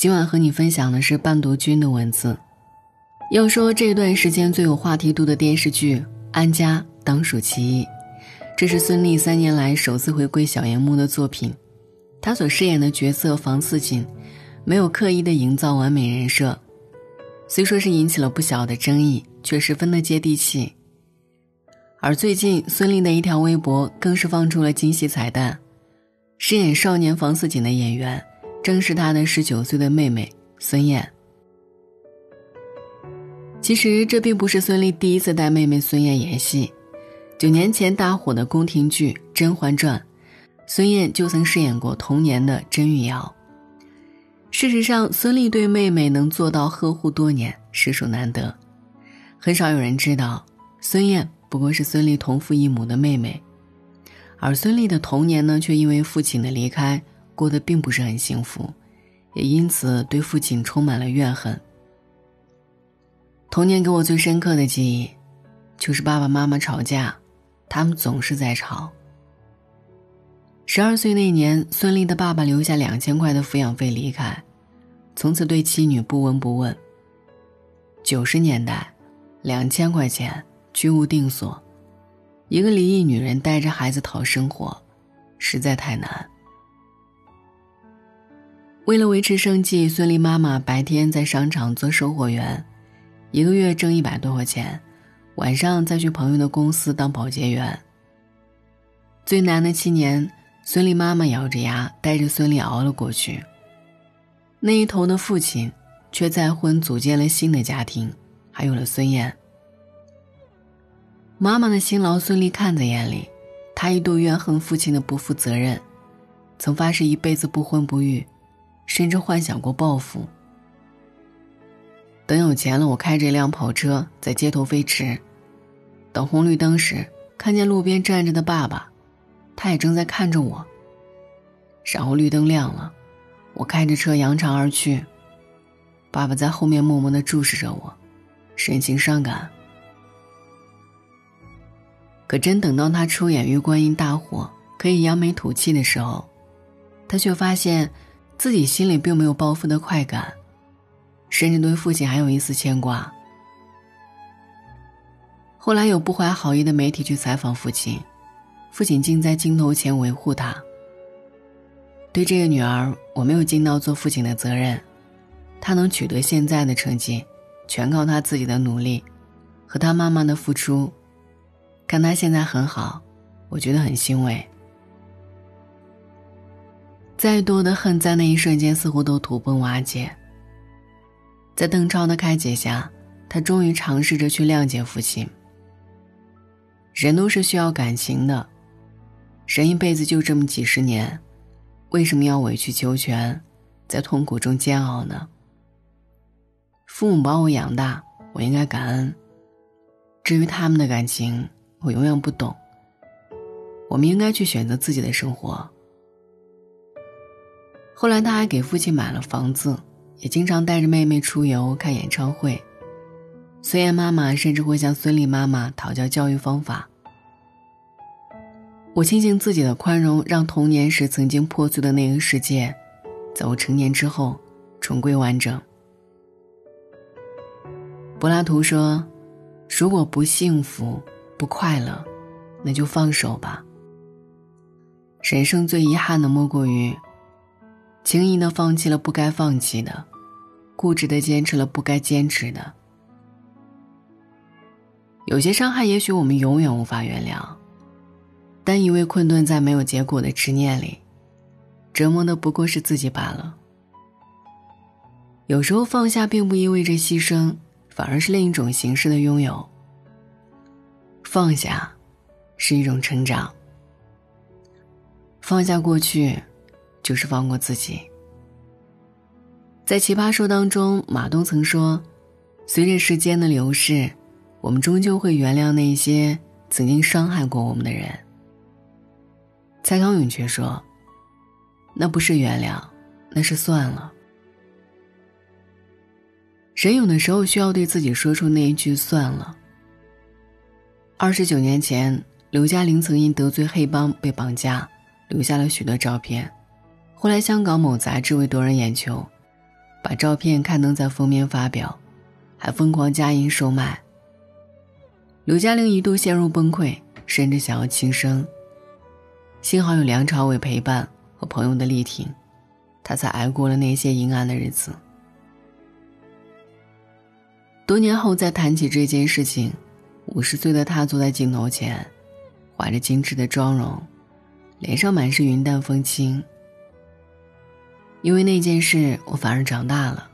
今晚和你分享的是伴读君的文字。要说这段时间最有话题度的电视剧《安家》当属其一。这是孙俪三年来首次回归小荧幕的作品，她所饰演的角色房似锦，没有刻意的营造完美人设，虽说是引起了不小的争议，却十分的接地气。而最近孙俪的一条微博更是放出了惊喜彩蛋，饰演少年房似锦的演员。正是他的十九岁的妹妹孙燕。其实这并不是孙俪第一次带妹妹孙燕演戏，九年前大火的宫廷剧《甄嬛传》，孙燕就曾饰演过童年的甄玉瑶。事实上，孙俪对妹妹能做到呵护多年，实属难得。很少有人知道，孙燕不过是孙俪同父异母的妹妹，而孙俪的童年呢，却因为父亲的离开。过得并不是很幸福，也因此对父亲充满了怨恨。童年给我最深刻的记忆，就是爸爸妈妈吵架，他们总是在吵。十二岁那年，孙俪的爸爸留下两千块的抚养费离开，从此对妻女不闻不问。九十年代，两千块钱居无定所，一个离异女人带着孩子讨生活，实在太难。为了维持生计，孙俪妈妈白天在商场做售货员，一个月挣一百多块钱，晚上再去朋友的公司当保洁员。最难的七年，孙俪妈妈咬着牙带着孙俪熬了过去。那一头的父亲，却再婚组建了新的家庭，还有了孙燕。妈妈的辛劳，孙俪看在眼里，她一度怨恨父亲的不负责任，曾发誓一辈子不婚不育。甚至幻想过报复。等有钱了，我开着一辆跑车在街头飞驰。等红绿灯时，看见路边站着的爸爸，他也正在看着我。然后绿灯亮了，我开着车扬长而去。爸爸在后面默默的注视着我，神情伤感。可真等到他出演《玉观音》大火，可以扬眉吐气的时候，他却发现。自己心里并没有报复的快感，甚至对父亲还有一丝牵挂。后来有不怀好意的媒体去采访父亲，父亲竟在镜头前维护他。对这个女儿，我没有尽到做父亲的责任，她能取得现在的成绩，全靠她自己的努力，和她妈妈的付出。看她现在很好，我觉得很欣慰。再多的恨，在那一瞬间似乎都土崩瓦解。在邓超的开解下，他终于尝试着去谅解父亲。人都是需要感情的，人一辈子就这么几十年，为什么要委曲求全，在痛苦中煎熬呢？父母把我养大，我应该感恩。至于他们的感情，我永远不懂。我们应该去选择自己的生活。后来，他还给父亲买了房子，也经常带着妹妹出游、看演唱会。孙燕妈妈甚至会向孙俪妈妈讨教教育方法。我庆幸自己的宽容，让童年时曾经破碎的那个世界，在我成年之后重归完整。柏拉图说：“如果不幸福、不快乐，那就放手吧。人生最遗憾的，莫过于……”轻易的放弃了不该放弃的，固执的坚持了不该坚持的。有些伤害，也许我们永远无法原谅，但因为困顿在没有结果的执念里，折磨的不过是自己罢了。有时候放下，并不意味着牺牲，反而是另一种形式的拥有。放下，是一种成长。放下过去。就是放过自己。在《奇葩说》当中，马东曾说：“随着时间的流逝，我们终究会原谅那些曾经伤害过我们的人。”蔡康永却说：“那不是原谅，那是算了。”人有的时候需要对自己说出那一句“算了”。二十九年前，刘嘉玲曾因得罪黑帮被绑架，留下了许多照片。后来，香港某杂志为夺人眼球，把照片刊登在封面发表，还疯狂加印售卖。刘嘉玲一度陷入崩溃，甚至想要轻生。幸好有梁朝伟陪伴和朋友的力挺，她才挨过了那些阴暗的日子。多年后再谈起这件事情，五十岁的她坐在镜头前，画着精致的妆容，脸上满是云淡风轻。因为那件事，我反而长大了，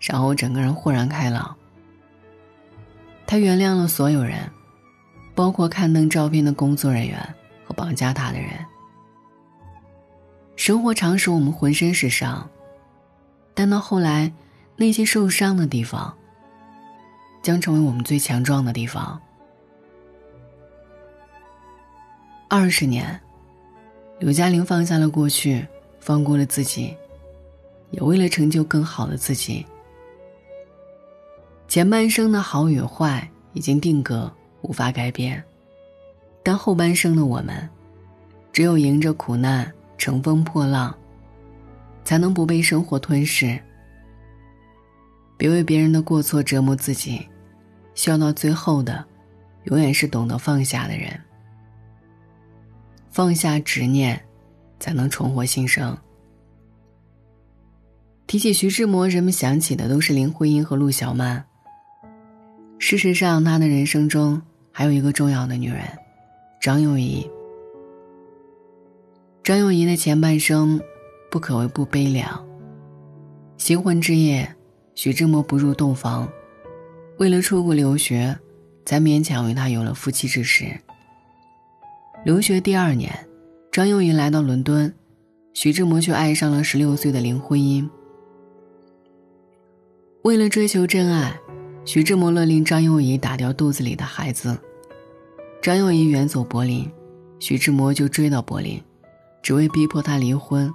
然后我整个人豁然开朗。他原谅了所有人，包括刊登照片的工作人员和绑架他的人。生活常使我们浑身是伤，但到后来，那些受伤的地方，将成为我们最强壮的地方。二十年，刘嘉玲放下了过去，放过了自己。也为了成就更好的自己。前半生的好与坏已经定格，无法改变，但后半生的我们，只有迎着苦难，乘风破浪，才能不被生活吞噬。别为别人的过错折磨自己，笑到最后的，永远是懂得放下的人。放下执念，才能重获新生。提起徐志摩，人们想起的都是林徽因和陆小曼。事实上，他的人生中还有一个重要的女人，张幼仪。张幼仪的前半生不可谓不悲凉。新婚之夜，徐志摩不入洞房，为了出国留学，才勉强与他有了夫妻之实。留学第二年，张幼仪来到伦敦，徐志摩却爱上了十六岁的林徽因。为了追求真爱，徐志摩勒令张幼仪打掉肚子里的孩子。张幼仪远走柏林，徐志摩就追到柏林，只为逼迫她离婚。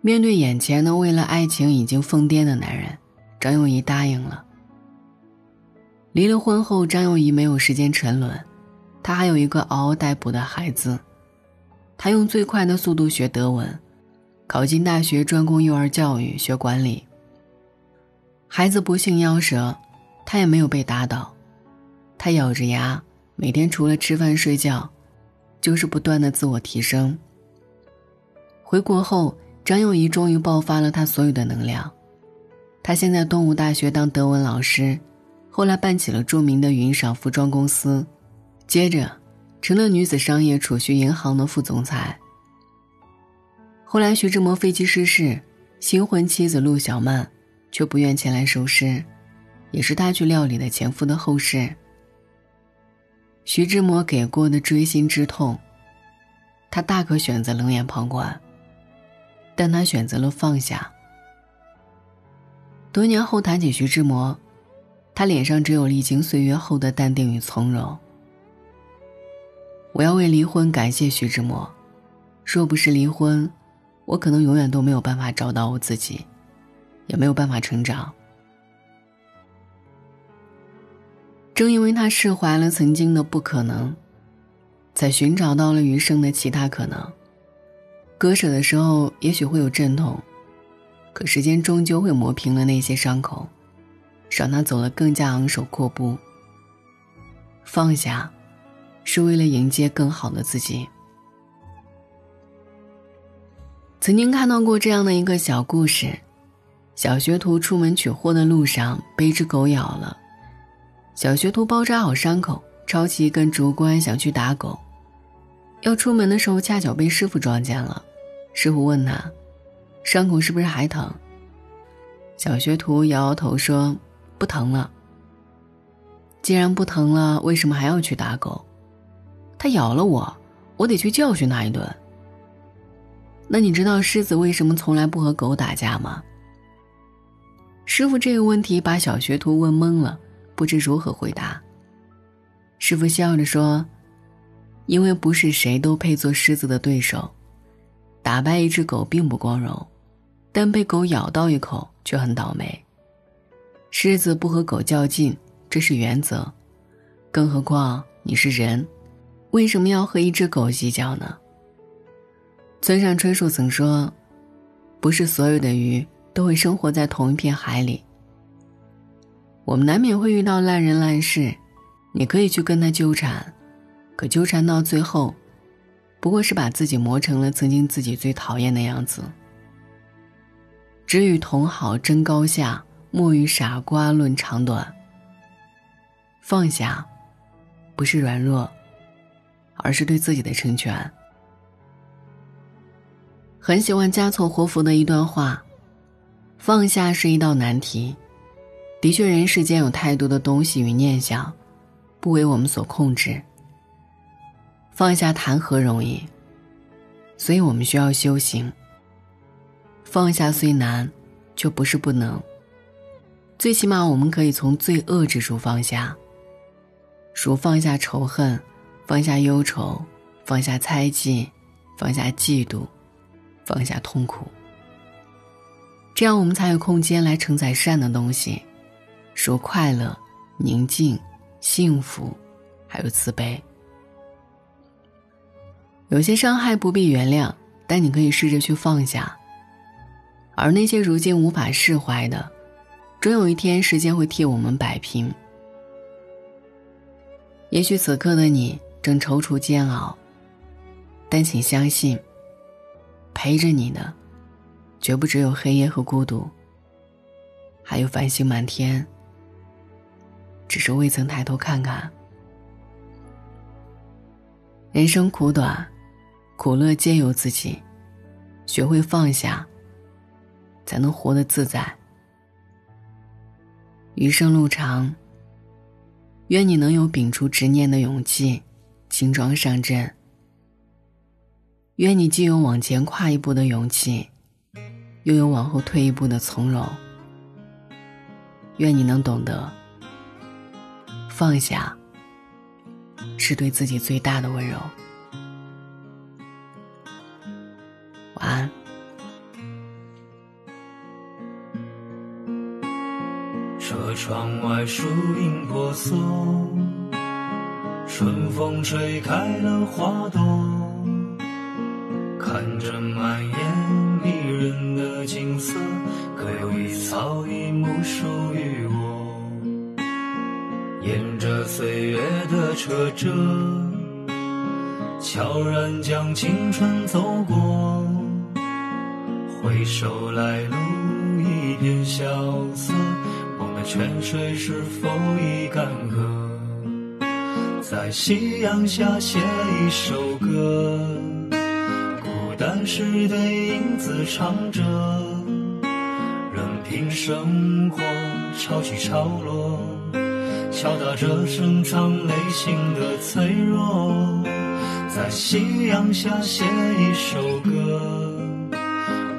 面对眼前的为了爱情已经疯癫的男人，张幼仪答应了。离了婚后，张幼仪没有时间沉沦，她还有一个嗷嗷待哺的孩子。她用最快的速度学德文，考进大学专攻幼儿教育学管理。孩子不幸夭折，他也没有被打倒，他咬着牙，每天除了吃饭睡觉，就是不断的自我提升。回国后，张幼仪终于爆发了她所有的能量。她先在东吴大学当德文老师，后来办起了著名的云裳服装公司，接着成了女子商业储蓄银行的副总裁。后来徐志摩飞机失事，新婚妻子陆小曼。却不愿前来收尸，也是他去料理的前夫的后事。徐志摩给过的锥心之痛，他大可选择冷眼旁观，但他选择了放下。多年后谈起徐志摩，他脸上只有历经岁月后的淡定与从容。我要为离婚感谢徐志摩，若不是离婚，我可能永远都没有办法找到我自己。也没有办法成长。正因为他释怀了曾经的不可能，才寻找到了余生的其他可能。割舍的时候也许会有阵痛，可时间终究会磨平了那些伤口，让他走得更加昂首阔步。放下，是为了迎接更好的自己。曾经看到过这样的一个小故事。小学徒出门取货的路上被一只狗咬了，小学徒包扎好伤口，抄起一根竹竿想去打狗。要出门的时候，恰巧被师傅撞见了。师傅问他：“伤口是不是还疼？”小学徒摇摇头说：“不疼了。”既然不疼了，为什么还要去打狗？他咬了我，我得去教训他一顿。那你知道狮子为什么从来不和狗打架吗？师傅这个问题把小学徒问懵了，不知如何回答。师傅笑着说：“因为不是谁都配做狮子的对手，打败一只狗并不光荣，但被狗咬到一口却很倒霉。狮子不和狗较劲，这是原则，更何况你是人，为什么要和一只狗计较呢？”村上春树曾说：“不是所有的鱼。”都会生活在同一片海里。我们难免会遇到烂人烂事，你可以去跟他纠缠，可纠缠到最后，不过是把自己磨成了曾经自己最讨厌的样子。只与同好争高下，莫与傻瓜论长短。放下，不是软弱，而是对自己的成全。很喜欢加措活佛的一段话：放下是一道难题。的确，人世间有太多的东西与念想，不为我们所控制。放下谈何容易？所以我们需要修行。放下虽难，却不是不能。最起码，我们可以从最恶之处放下，如放下仇恨，放下忧愁，放下猜忌，放下嫉妒，放下痛苦。这样，我们才有空间来承载善的东西。说快乐、宁静、幸福，还有慈悲。有些伤害不必原谅，但你可以试着去放下。而那些如今无法释怀的，终有一天时间会替我们摆平。也许此刻的你正踌躇煎熬，但请相信，陪着你的，绝不只有黑夜和孤独，还有繁星满天。只是未曾抬头看看。人生苦短，苦乐皆由自己，学会放下，才能活得自在。余生路长，愿你能有摒除执念的勇气，轻装上阵。愿你既有往前跨一步的勇气，又有往后退一步的从容。愿你能懂得。放下，是对自己最大的温柔。晚安。车窗外树影婆娑，春风吹开了花朵，看着满岁月的车辙，悄然将青春走过。回首来路一片萧瑟，梦的泉水是否已干涸？在夕阳下写一首歌，孤单时的影子唱着，任凭生活潮起潮落。敲打着深藏内心的脆弱，在夕阳下写一首歌，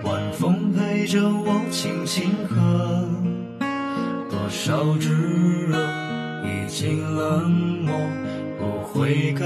晚风陪着我轻轻和，多少炙热已经冷漠，不悔改，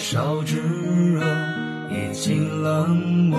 少炙热，已经冷漠，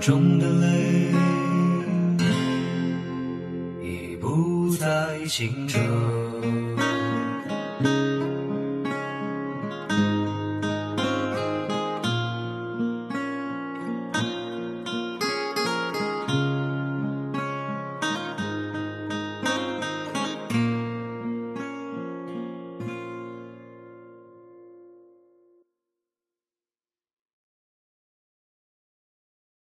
中的泪已不再清澈。